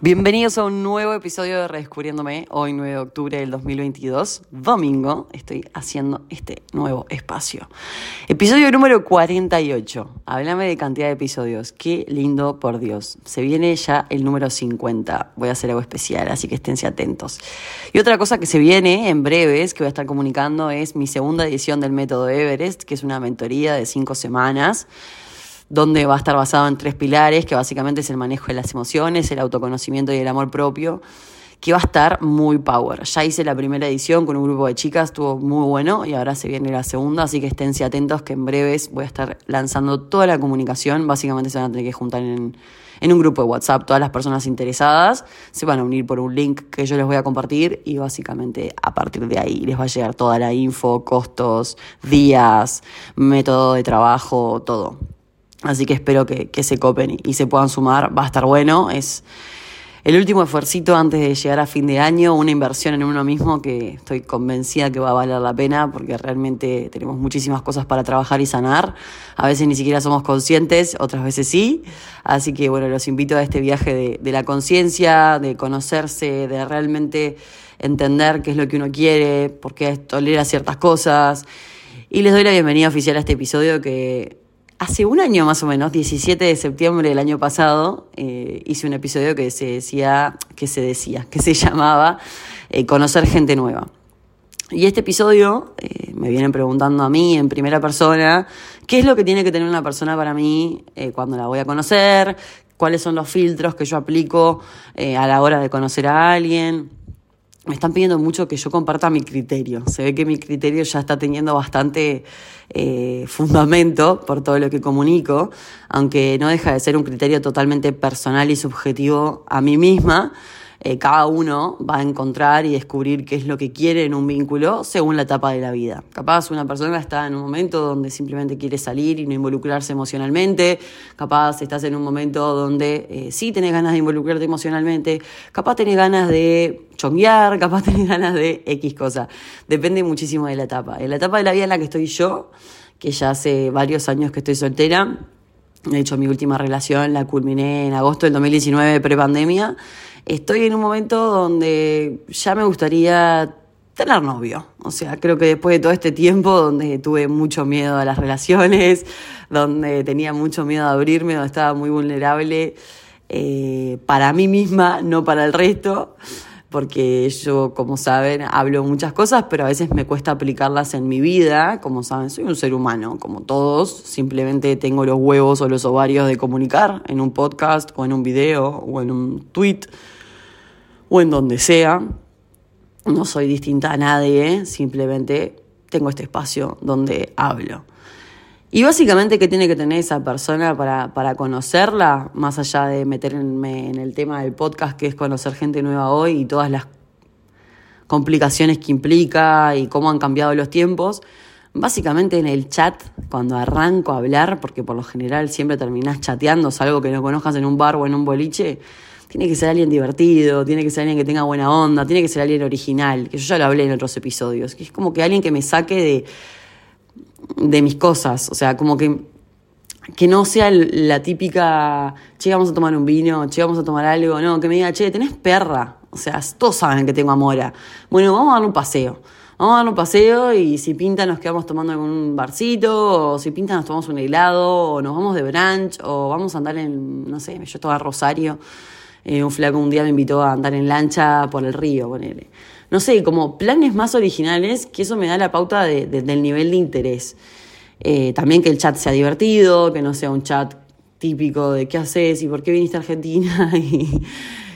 Bienvenidos a un nuevo episodio de Redescubriéndome, hoy 9 de octubre del 2022, domingo, estoy haciendo este nuevo espacio. Episodio número 48, háblame de cantidad de episodios, qué lindo por Dios, se viene ya el número 50, voy a hacer algo especial, así que esténse atentos. Y otra cosa que se viene en breves, que voy a estar comunicando, es mi segunda edición del método Everest, que es una mentoría de cinco semanas donde va a estar basado en tres pilares, que básicamente es el manejo de las emociones, el autoconocimiento y el amor propio, que va a estar muy power. Ya hice la primera edición con un grupo de chicas, estuvo muy bueno y ahora se viene la segunda, así que esténse atentos que en breves voy a estar lanzando toda la comunicación, básicamente se van a tener que juntar en, en un grupo de WhatsApp, todas las personas interesadas se van a unir por un link que yo les voy a compartir y básicamente a partir de ahí les va a llegar toda la info, costos, días, método de trabajo, todo. Así que espero que, se copen y, se puedan sumar. Va a estar bueno. Es el último esfuerzo antes de llegar a fin de año, una inversión en uno mismo que estoy convencida que va a valer la pena porque realmente tenemos muchísimas cosas para trabajar y sanar. A veces ni siquiera somos conscientes, otras veces sí. Así que bueno, los invito a este viaje de, de la conciencia, de conocerse, de realmente entender qué es lo que uno quiere, por qué tolera ciertas cosas. Y les doy la bienvenida oficial a este episodio que Hace un año más o menos, 17 de septiembre del año pasado, eh, hice un episodio que se decía, que se decía, que se llamaba eh, Conocer gente nueva. Y este episodio eh, me vienen preguntando a mí en primera persona qué es lo que tiene que tener una persona para mí cuando la voy a conocer, cuáles son los filtros que yo aplico a la hora de conocer a alguien me están pidiendo mucho que yo comparta mi criterio. Se ve que mi criterio ya está teniendo bastante eh, fundamento por todo lo que comunico, aunque no deja de ser un criterio totalmente personal y subjetivo a mí misma. Eh, cada uno va a encontrar y descubrir qué es lo que quiere en un vínculo según la etapa de la vida. Capaz una persona está en un momento donde simplemente quiere salir y no involucrarse emocionalmente, capaz estás en un momento donde eh, sí tenés ganas de involucrarte emocionalmente, capaz tenés ganas de chonguear, capaz tenés ganas de X cosa. Depende muchísimo de la etapa. En la etapa de la vida en la que estoy yo, que ya hace varios años que estoy soltera, de hecho mi última relación la culminé en agosto del 2019, pre-pandemia, estoy en un momento donde ya me gustaría tener novio. O sea, creo que después de todo este tiempo donde tuve mucho miedo a las relaciones, donde tenía mucho miedo a abrirme, donde estaba muy vulnerable eh, para mí misma, no para el resto, porque yo, como saben, hablo muchas cosas, pero a veces me cuesta aplicarlas en mi vida. Como saben, soy un ser humano, como todos, simplemente tengo los huevos o los ovarios de comunicar en un podcast o en un video o en un tweet o en donde sea. No soy distinta a nadie, simplemente tengo este espacio donde hablo. Y básicamente, ¿qué tiene que tener esa persona para, para conocerla? Más allá de meterme en el tema del podcast, que es conocer gente nueva hoy y todas las complicaciones que implica y cómo han cambiado los tiempos. Básicamente en el chat, cuando arranco a hablar, porque por lo general siempre terminás chateando, algo que no conozcas en un bar o en un boliche, tiene que ser alguien divertido, tiene que ser alguien que tenga buena onda, tiene que ser alguien original, que yo ya lo hablé en otros episodios, que es como que alguien que me saque de, de mis cosas, o sea, como que, que no sea la típica, che, vamos a tomar un vino, che, vamos a tomar algo, no, que me diga, che, tenés perra, o sea, todos saben que tengo amora, bueno, vamos a dar un paseo. Vamos a dar un paseo y si pinta nos quedamos tomando un barcito, o si pinta nos tomamos un helado, o nos vamos de brunch, o vamos a andar en, no sé, yo estaba Rosario, eh, un flaco un día me invitó a andar en lancha por el río, ponele. No sé, como planes más originales, que eso me da la pauta del nivel de interés. Eh, también que el chat sea divertido, que no sea un chat típico de qué haces y por qué viniste a Argentina. y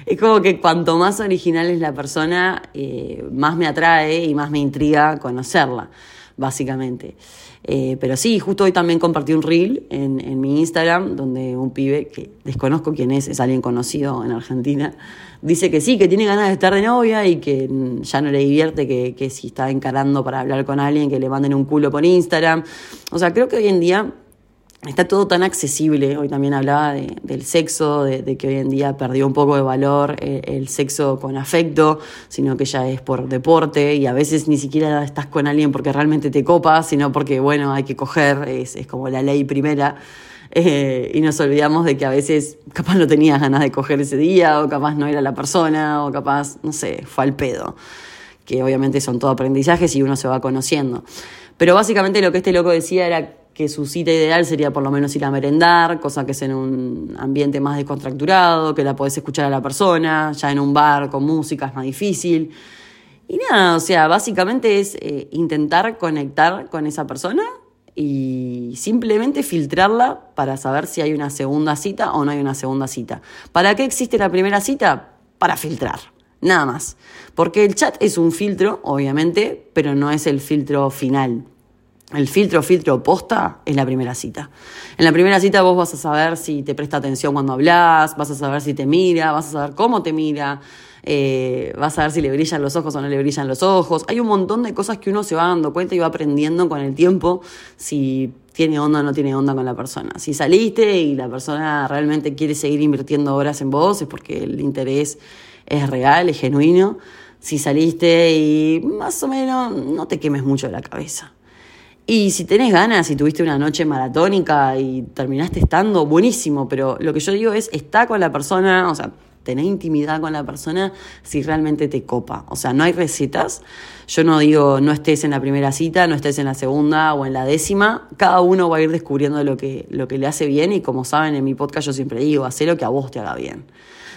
es como que cuanto más original es la persona, eh, más me atrae y más me intriga conocerla, básicamente. Eh, pero sí, justo hoy también compartí un reel en, en, mi Instagram donde un pibe, que desconozco quién es, es alguien conocido en Argentina, dice que sí, que tiene ganas de estar de novia y que ya no le divierte que, que si está encarando para hablar con alguien, que le manden un culo por Instagram. O sea, creo que hoy en día está todo tan accesible. Hoy también hablaba del sexo, de, que hoy en día perdió un poco de valor eh, el, sexo con afecto, sino que ya es por deporte y a veces ni siquiera estás con alguien porque realmente te copas, sino porque, bueno, hay que coger, es, es como la ley primera. Eh, y nos olvidamos de que a veces capaz no tenías ganas de coger ese día, o capaz no era la persona, o capaz, no sé, fue al pedo. Que obviamente son todo aprendizajes y uno se va conociendo. Pero básicamente lo que este loco decía era que su cita ideal sería por lo menos ir a merendar, cosa que es en un ambiente más descontracturado, que la podés escuchar a la persona, ya en un bar con música es más difícil. Y nada, o sea, básicamente es eh, intentar conectar con esa persona y simplemente filtrarla para saber si hay una segunda cita o no hay una segunda cita. ¿Para qué existe la primera cita? Para filtrar, nada más. Porque el chat es un filtro, obviamente, pero no es el filtro final. El filtro, filtro posta es la primera cita. En la primera cita vos vas a saber si te presta atención cuando hablas, vas a saber si te mira, vas a saber cómo te mira, eh, vas a ver si le brillan los ojos o no le brillan los ojos. Hay un montón de cosas que uno se va dando cuenta y va aprendiendo con el tiempo si tiene onda o no tiene onda con la persona. Si saliste y la persona realmente quiere seguir invirtiendo horas en vos es porque el interés es real, es genuino. Si saliste y más o menos no te quemes mucho la cabeza. Y si tenés ganas y tuviste una noche maratónica y terminaste estando, buenísimo, pero lo que yo digo es, está con la persona, o sea, tener intimidad con la persona si realmente te copa. O sea, no hay recetas. Yo no digo no estés en la primera cita, no estés en la segunda o en la décima. Cada uno va a ir descubriendo lo que, lo que le hace bien y como saben en mi podcast yo siempre digo, haz lo que a vos te haga bien.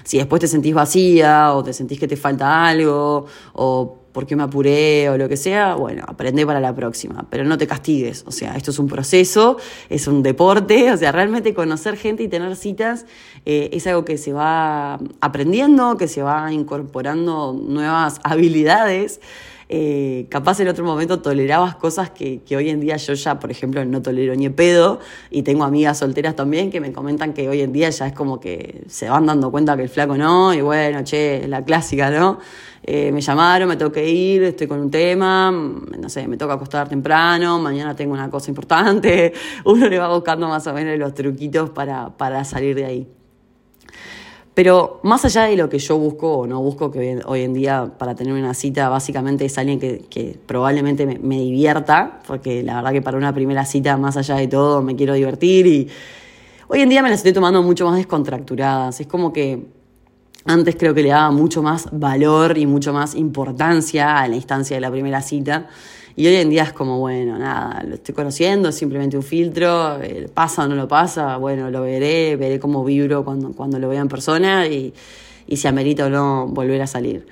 Si después te sentís vacía o te sentís que te falta algo o por qué me apuré o lo que sea, bueno, aprende para la próxima, pero no te castigues, o sea, esto es un proceso, es un deporte, o sea, realmente conocer gente y tener citas eh, es algo que se va aprendiendo, que se va incorporando nuevas habilidades. Eh, capaz en otro momento tolerabas cosas que, hoy en día yo ya, por ejemplo, no tolero ni pedo, y tengo amigas solteras también que me comentan que hoy en día ya es como que se van dando cuenta que el flaco no, y bueno, che, la clásica, ¿no? Eh, me llamaron, me tengo que ir, estoy con un tema, no sé, me toca acostar temprano, mañana tengo una cosa importante. Uno le va buscando más o menos los truquitos para, para salir de ahí. Pero más allá de lo que yo busco o no busco, que hoy en día para tener una cita básicamente es alguien que, probablemente me, me, divierta, porque la verdad que para una primera cita, más allá de todo, me quiero divertir y hoy en día me las estoy tomando mucho más descontracturadas. Es como que antes creo que le daba mucho más valor y mucho más importancia a la instancia de la primera cita. Y hoy en día es como, bueno, nada, lo estoy conociendo, simplemente un filtro, eh, pasa o no lo pasa, bueno, lo veré, veré cómo vibro cuando, cuando lo vea en persona y, y si amerita o no volver a salir.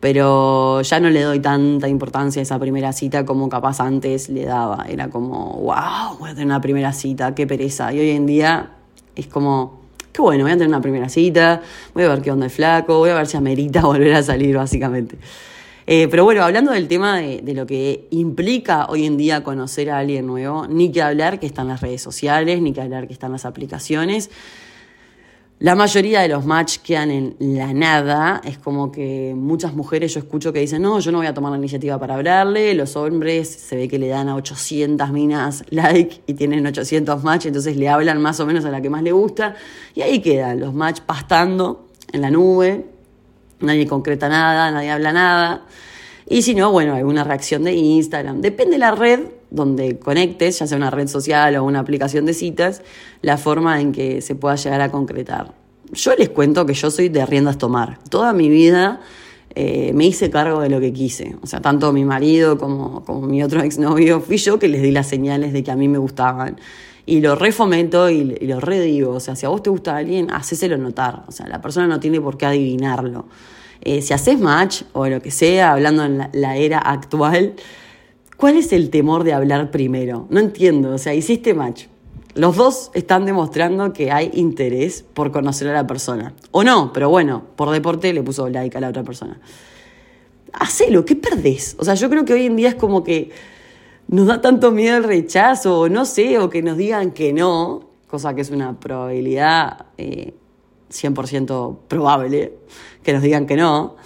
Pero ya no le doy tanta importancia a esa primera cita como capaz antes le daba. Era como, wow, voy a tener una primera cita, qué pereza. Y hoy en día es como, qué bueno, voy a tener una primera cita, voy a ver qué onda el flaco, voy a ver si amerita volver a salir, básicamente. Eh, pero bueno, hablando del tema de, lo que implica hoy en día conocer a alguien nuevo, ni que hablar que están las redes sociales, ni que hablar que están las aplicaciones. La mayoría de los match quedan en la nada. Es como que muchas mujeres yo escucho que dicen, no, yo no voy a tomar la iniciativa para hablarle. Los hombres se ve que le dan a 800 minas like y tienen 800 match, entonces le hablan más o menos a la que más le gusta. Y ahí quedan los match pastando en la nube. Nadie concreta nada, nadie habla nada. Y si no, bueno, alguna reacción de Instagram. Depende de la red donde conectes, ya sea una red social o una aplicación de citas, la forma en que se pueda llegar a concretar. Yo les cuento que yo soy de riendas tomar. Toda mi vida eh, me hice cargo de lo que quise. O sea, tanto mi marido como, como mi otro exnovio, fui yo que les di las señales de que a mí me gustaban. Y lo refomento y, y lo redigo. O sea, si a vos te gusta alguien, hacéselo notar. O sea, la persona no tiene por qué adivinarlo. Eh, si haces match o lo que sea, hablando en la, la, era actual, ¿cuál es el temor de hablar primero? No entiendo, o sea, hiciste match. Los dos están demostrando que hay interés por conocer a la persona. O no, pero bueno, por deporte le puso like a la otra persona. Hacelo, ¿qué perdés? O sea, yo creo que hoy en día es como que nos da tanto miedo el rechazo, o no sé, o que nos digan que no, cosa que es una probabilidad eh, 100% probable que nos digan que no,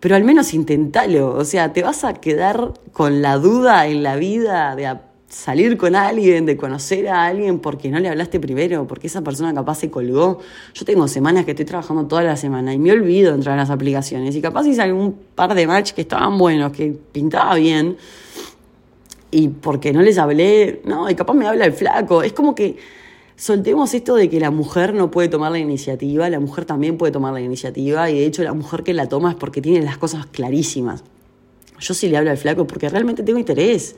pero al menos intentalo. O sea, te vas a quedar con la duda en la vida de salir con alguien, de conocer a alguien porque no le hablaste primero, porque esa persona capaz se colgó. Yo tengo semanas que estoy trabajando toda la semana y me olvido de entrar en las aplicaciones y capaz hice algún par de match que estaban buenos, que pintaba bien y porque no les hablé, no, y capaz me habla el flaco. Es como que soltemos esto de que la mujer no puede tomar la iniciativa, la mujer también puede tomar la iniciativa y de hecho la mujer que la toma es porque tiene las cosas clarísimas. Yo sí le hablo al flaco porque realmente tengo interés,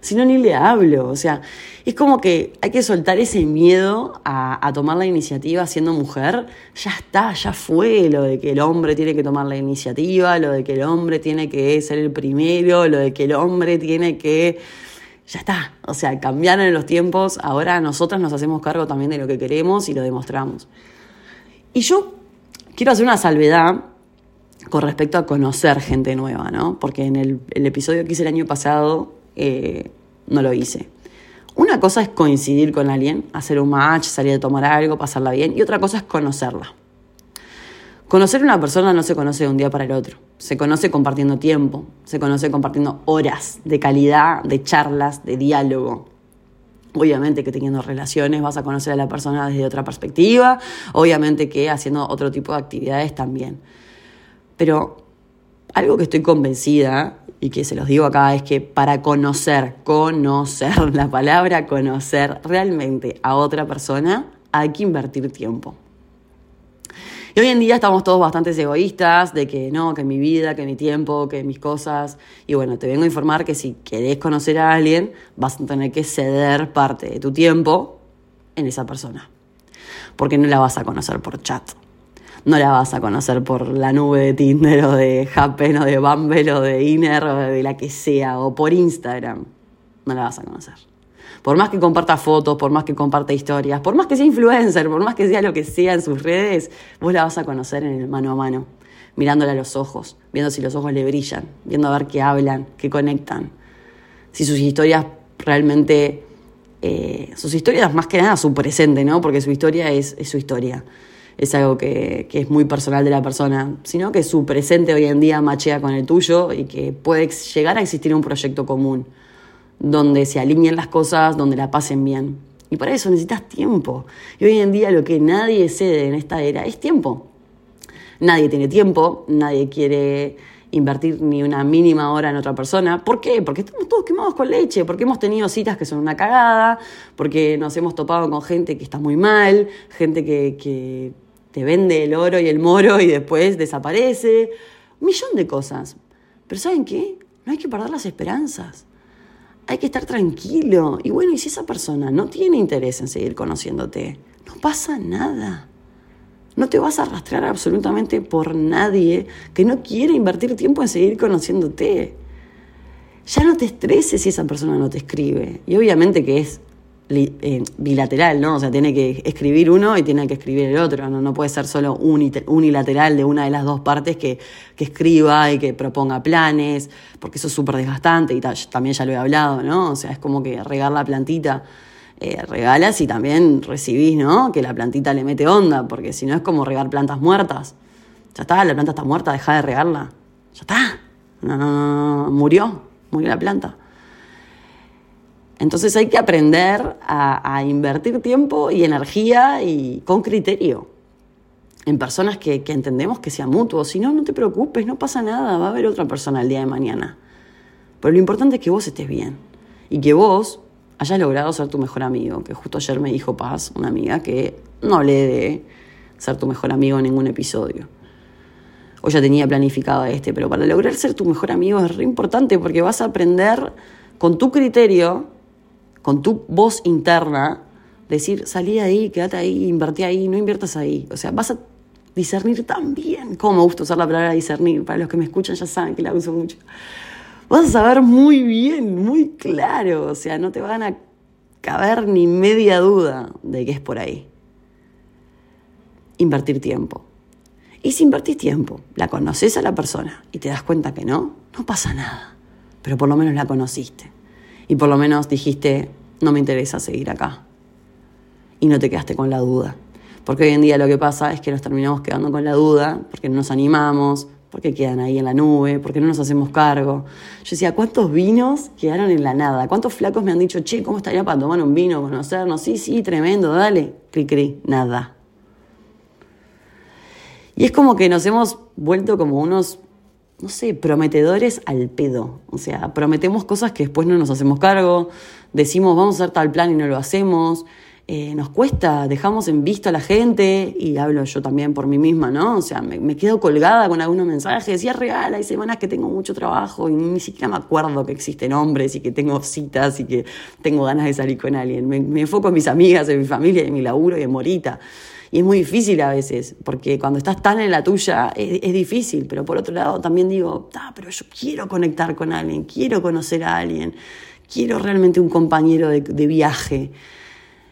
si no ni le hablo, o sea, es como que hay que soltar ese miedo a, a tomar la iniciativa siendo mujer, ya está, ya fue lo de que el hombre tiene que tomar la iniciativa, lo de que el hombre tiene que ser el primero, lo de que el hombre tiene que ya está. O sea, cambiaron los tiempos, ahora nosotras nos hacemos cargo también de lo que queremos y lo demostramos. Y yo quiero hacer una salvedad con respecto a conocer gente nueva, ¿no? Porque en el, episodio que hice el año pasado eh, no lo hice. Una cosa es coincidir con alguien, hacer un match, salir a tomar algo, pasarla bien, y otra cosa es conocerla. Conocer a una persona no se conoce de un día para el otro. Se conoce compartiendo tiempo, se conoce compartiendo horas de calidad, de charlas, de diálogo. Obviamente que teniendo relaciones vas a conocer a la persona desde otra perspectiva, obviamente que haciendo otro tipo de actividades también. Pero algo que estoy convencida y que se los digo acá es que para conocer, conocer, la palabra conocer realmente a otra persona, hay que invertir tiempo. Y hoy en día estamos todos bastante egoístas de que no, que mi vida, que mi tiempo, que mis cosas. Y bueno, te vengo a informar que si querés conocer a alguien, vas a tener que ceder parte de tu tiempo en esa persona. Porque no la vas a conocer por chat. No la vas a conocer por la nube de Tinder o de Happen o de Bumble o de Inner o de la que sea o por Instagram. No la vas a conocer. Por más que comparta fotos, por más que comparta historias, por más que sea influencer, por más que sea lo que sea en sus redes, vos la vas a conocer en el mano a mano, mirándola a los ojos, viendo si los ojos le brillan, viendo a ver qué hablan, qué conectan, si sus historias realmente, eh, sus historias más que nada su presente, ¿no? Porque su historia es, su historia es algo que, que, es muy personal de la persona, sino que su presente hoy en día machea con el tuyo y que puede llegar a existir un proyecto común donde se alineen las cosas, donde la pasen bien. Y para eso necesitas tiempo. Y hoy en día lo que nadie cede en esta era es tiempo. Nadie tiene tiempo, nadie quiere invertir ni una mínima hora en otra persona. ¿Por qué? Porque estamos todos quemados con leche, porque hemos tenido citas que son una cagada, porque nos hemos topado con gente que está muy mal, gente que, que te vende el oro y el moro y después desaparece. Un millón de cosas. Pero ¿saben qué? No hay que perder las esperanzas hay que estar tranquilo. Y bueno, y si esa persona no tiene interés en seguir conociéndote, no pasa nada. No te vas a arrastrar absolutamente por nadie que no quiere invertir tiempo en seguir conociéndote. Ya no te estreses si esa persona no te escribe. Y obviamente que es eh, bilateral, ¿no? O sea, tiene que escribir uno y tiene que escribir el otro, ¿no? No puede ser solo unilateral de una de las dos partes que, que escriba y que proponga planes, porque eso es súper desgastante y también ya lo he hablado, ¿no? O sea, es como que regar la plantita. Eh, regalas y también recibís, ¿no? Que la plantita le mete onda, porque si no es como regar plantas muertas. Ya está, la planta está muerta, deja de regarla. Ya está. no, no, no, murió, murió la planta. Entonces hay que aprender a, invertir tiempo y energía y con criterio en personas que, entendemos que sea mutuo. Si no, no te preocupes, no pasa nada, va a haber otra persona el día de mañana. Pero lo importante es que vos estés bien y que vos hayas logrado ser tu mejor amigo. Que justo ayer me dijo Paz, una amiga, que no hablé de ser tu mejor amigo en ningún episodio. O ya tenía planificado este, pero para lograr ser tu mejor amigo es re importante porque vas a aprender con tu criterio con tu voz interna, decir, salí de ahí, quédate ahí, invertí ahí, no inviertas ahí. O sea, vas a discernir tan bien. Cómo me gusta usar la palabra discernir. Para los que me escuchan ya saben que la uso mucho. Vas a saber muy bien, muy claro. O sea, no te van a caber ni media duda de que es por ahí. Invertir tiempo. Y si invertís tiempo, la conoces a la persona y te das cuenta que no, no pasa nada. Pero por lo menos la conociste y por lo menos dijiste, no me interesa seguir acá. Y no te quedaste con la duda. Porque hoy en día lo que pasa es que nos terminamos quedando con la duda, porque no nos animamos, porque quedan ahí en la nube, porque no nos hacemos cargo. Yo decía, ¿cuántos vinos quedaron en la nada? ¿Cuántos flacos me han dicho, che, ¿cómo estaría para tomar un vino, conocernos? Sí, sí, tremendo, dale. Cri, cri, nada. Y es como que nos hemos vuelto como unos no sé, prometedores al pedo. O sea, prometemos cosas que después no nos hacemos cargo, decimos vamos a hacer tal plan y no lo hacemos, eh, nos cuesta, dejamos en visto a la gente, y hablo yo también por mí misma, ¿no? O sea, me, quedo colgada con algunos mensajes, y es real, hay semanas que tengo mucho trabajo y ni siquiera me acuerdo que existen hombres y que tengo citas y que tengo ganas de salir con alguien. Me, enfoco en mis amigas, en mi familia, en mi laburo y en Morita. Y es muy difícil a veces, porque cuando estás tan en la tuya es, difícil, pero por otro lado también digo, ah, pero yo quiero conectar con alguien, quiero conocer a alguien, quiero realmente un compañero de, viaje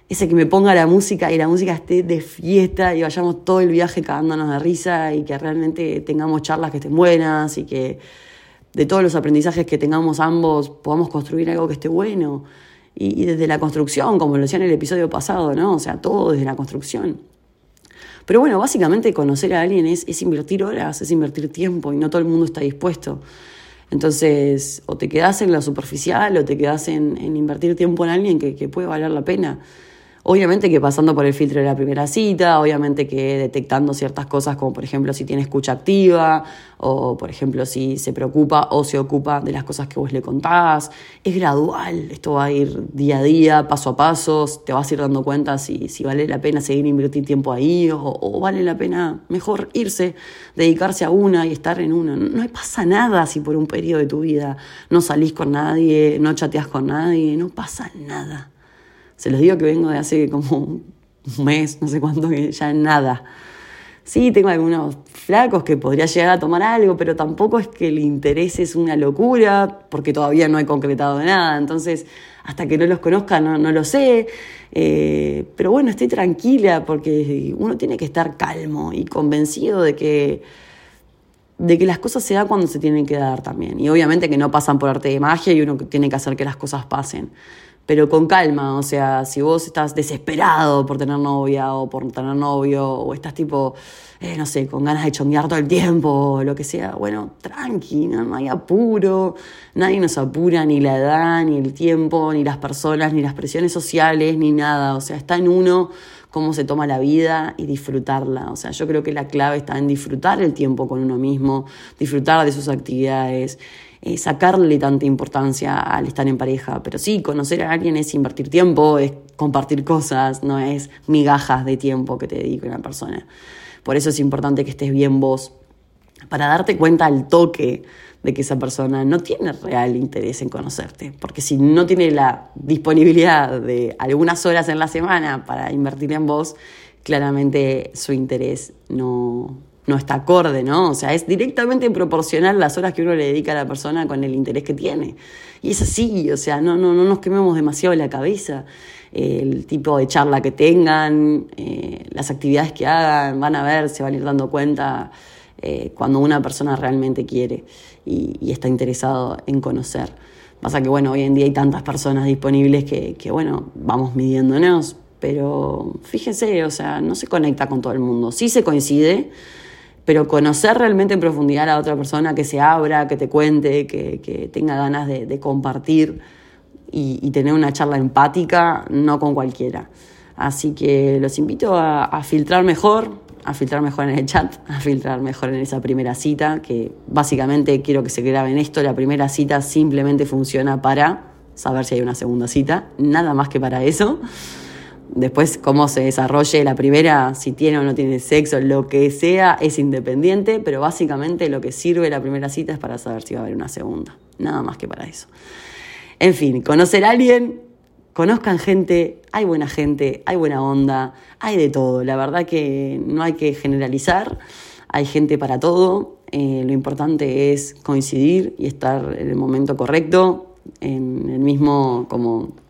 ese que me ponga la música y la música esté de fiesta y vayamos todo el viaje cagándonos de risa y que realmente tengamos charlas que estén buenas y que de todos los aprendizajes que tengamos ambos podamos construir algo que esté bueno. Y, desde la construcción, como lo decía en el episodio pasado, ¿no? O sea, todo desde la construcción. Pero bueno, básicamente conocer a alguien es, invertir horas, es invertir tiempo y no todo el mundo está dispuesto. Entonces, o te quedas en lo superficial o te quedas en, invertir tiempo en alguien que, que puede valer la pena. Obviamente que pasando por el filtro de la primera cita, obviamente que detectando ciertas cosas como por ejemplo si tiene escucha activa o por ejemplo si se preocupa o se ocupa de las cosas que vos le contás. Es gradual, esto va a ir día a día, paso a paso, te vas a ir dando cuenta si, si vale la pena seguir invertir tiempo ahí o, o, vale la pena mejor irse, dedicarse a una y estar en una. No pasa nada si por un periodo de tu vida no salís con nadie, no chateás con nadie, no pasa nada. Se los digo que vengo de hace como un mes, no sé cuánto, que ya nada. Sí, tengo algunos flacos que podría llegar a tomar algo, pero tampoco es que el interés es una locura, porque todavía no he concretado nada. Entonces, hasta que no los conozca, no, no lo sé. Eh, pero bueno, estoy tranquila porque uno tiene que estar calmo y convencido de que, de que las cosas se dan cuando se tienen que dar también. Y obviamente que no pasan por arte de magia y uno tiene que hacer que las cosas pasen pero con calma, o sea, si vos estás desesperado por tener novia o por tener novio, o estás tipo, eh, no sé, con ganas de chonguear todo el tiempo, o lo que sea, bueno, tranqui, no, hay apuro, nadie nos apura, ni la edad, ni el tiempo, ni las personas, ni las presiones sociales, ni nada, o sea, está en uno cómo se toma la vida y disfrutarla. O sea, yo creo que la clave está en disfrutar el tiempo con uno mismo, disfrutar de sus actividades eh, sacarle tanta importancia al estar en pareja. Pero sí, conocer a alguien es invertir tiempo, es compartir cosas, no es migajas de tiempo que te dedica una persona. Por eso es importante que estés bien vos, para darte cuenta al toque de que esa persona no tiene real interés en conocerte. Porque si no tiene la disponibilidad de algunas horas en la semana para invertir en vos, claramente su interés no, no está acorde, ¿no? O sea, es directamente proporcional las horas que uno le dedica a la persona con el interés que tiene. Y es así, o sea, no, no, no nos quememos demasiado la cabeza. el tipo de charla que tengan, eh, las actividades que hagan, van a ver, se van a ir dando cuenta eh, cuando una persona realmente quiere y, está interesado en conocer. Pasa que, bueno, hoy en día hay tantas personas disponibles que, que bueno, vamos midiéndonos, pero fíjense, o sea, no se conecta con todo el mundo. Sí se coincide, pero conocer realmente en profundidad a otra persona que se abra, que te cuente, que, tenga ganas de, compartir y, tener una charla empática, no con cualquiera. Así que los invito a, filtrar mejor, a filtrar mejor en el chat, a filtrar mejor en esa primera cita, que básicamente quiero que se graben esto, la primera cita simplemente funciona para saber si hay una segunda cita, nada más que para eso. Después, cómo se desarrolle la primera, si tiene o no tiene sexo, lo que sea, es independiente, pero básicamente lo que sirve la primera cita es para saber si va a haber una segunda. Nada más que para eso. En fin, conocer a alguien, conozcan gente, hay buena gente, hay buena onda, hay de todo. La verdad que no hay que generalizar, hay gente para todo. Eh, lo importante es coincidir y estar en el momento correcto, en el mismo como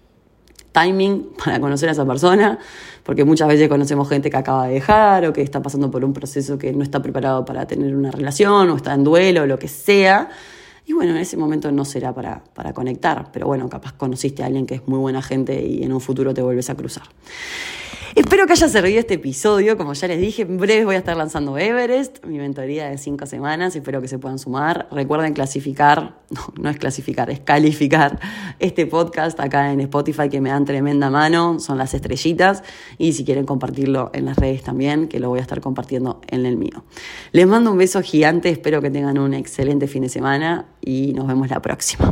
timing para conocer a esa persona, porque muchas veces conocemos gente que acaba de dejar o que está pasando por un proceso que no está preparado para tener una relación o está en duelo o lo que sea. Y bueno, en ese momento no será para, para conectar, pero bueno, capaz conociste a alguien que es muy buena gente y en un futuro te vuelves a cruzar. Espero que haya servido este episodio. Como ya les dije, en breve voy a estar lanzando Everest, mi mentoría de cinco semanas. Espero que se puedan sumar. Recuerden clasificar, no, no es clasificar, es calificar este podcast acá en Spotify que me dan tremenda mano. Son las estrellitas. Y si quieren compartirlo en las redes también, que lo voy a estar compartiendo en el mío. Les mando un beso gigante. Espero que tengan un excelente fin de semana y nos vemos la próxima.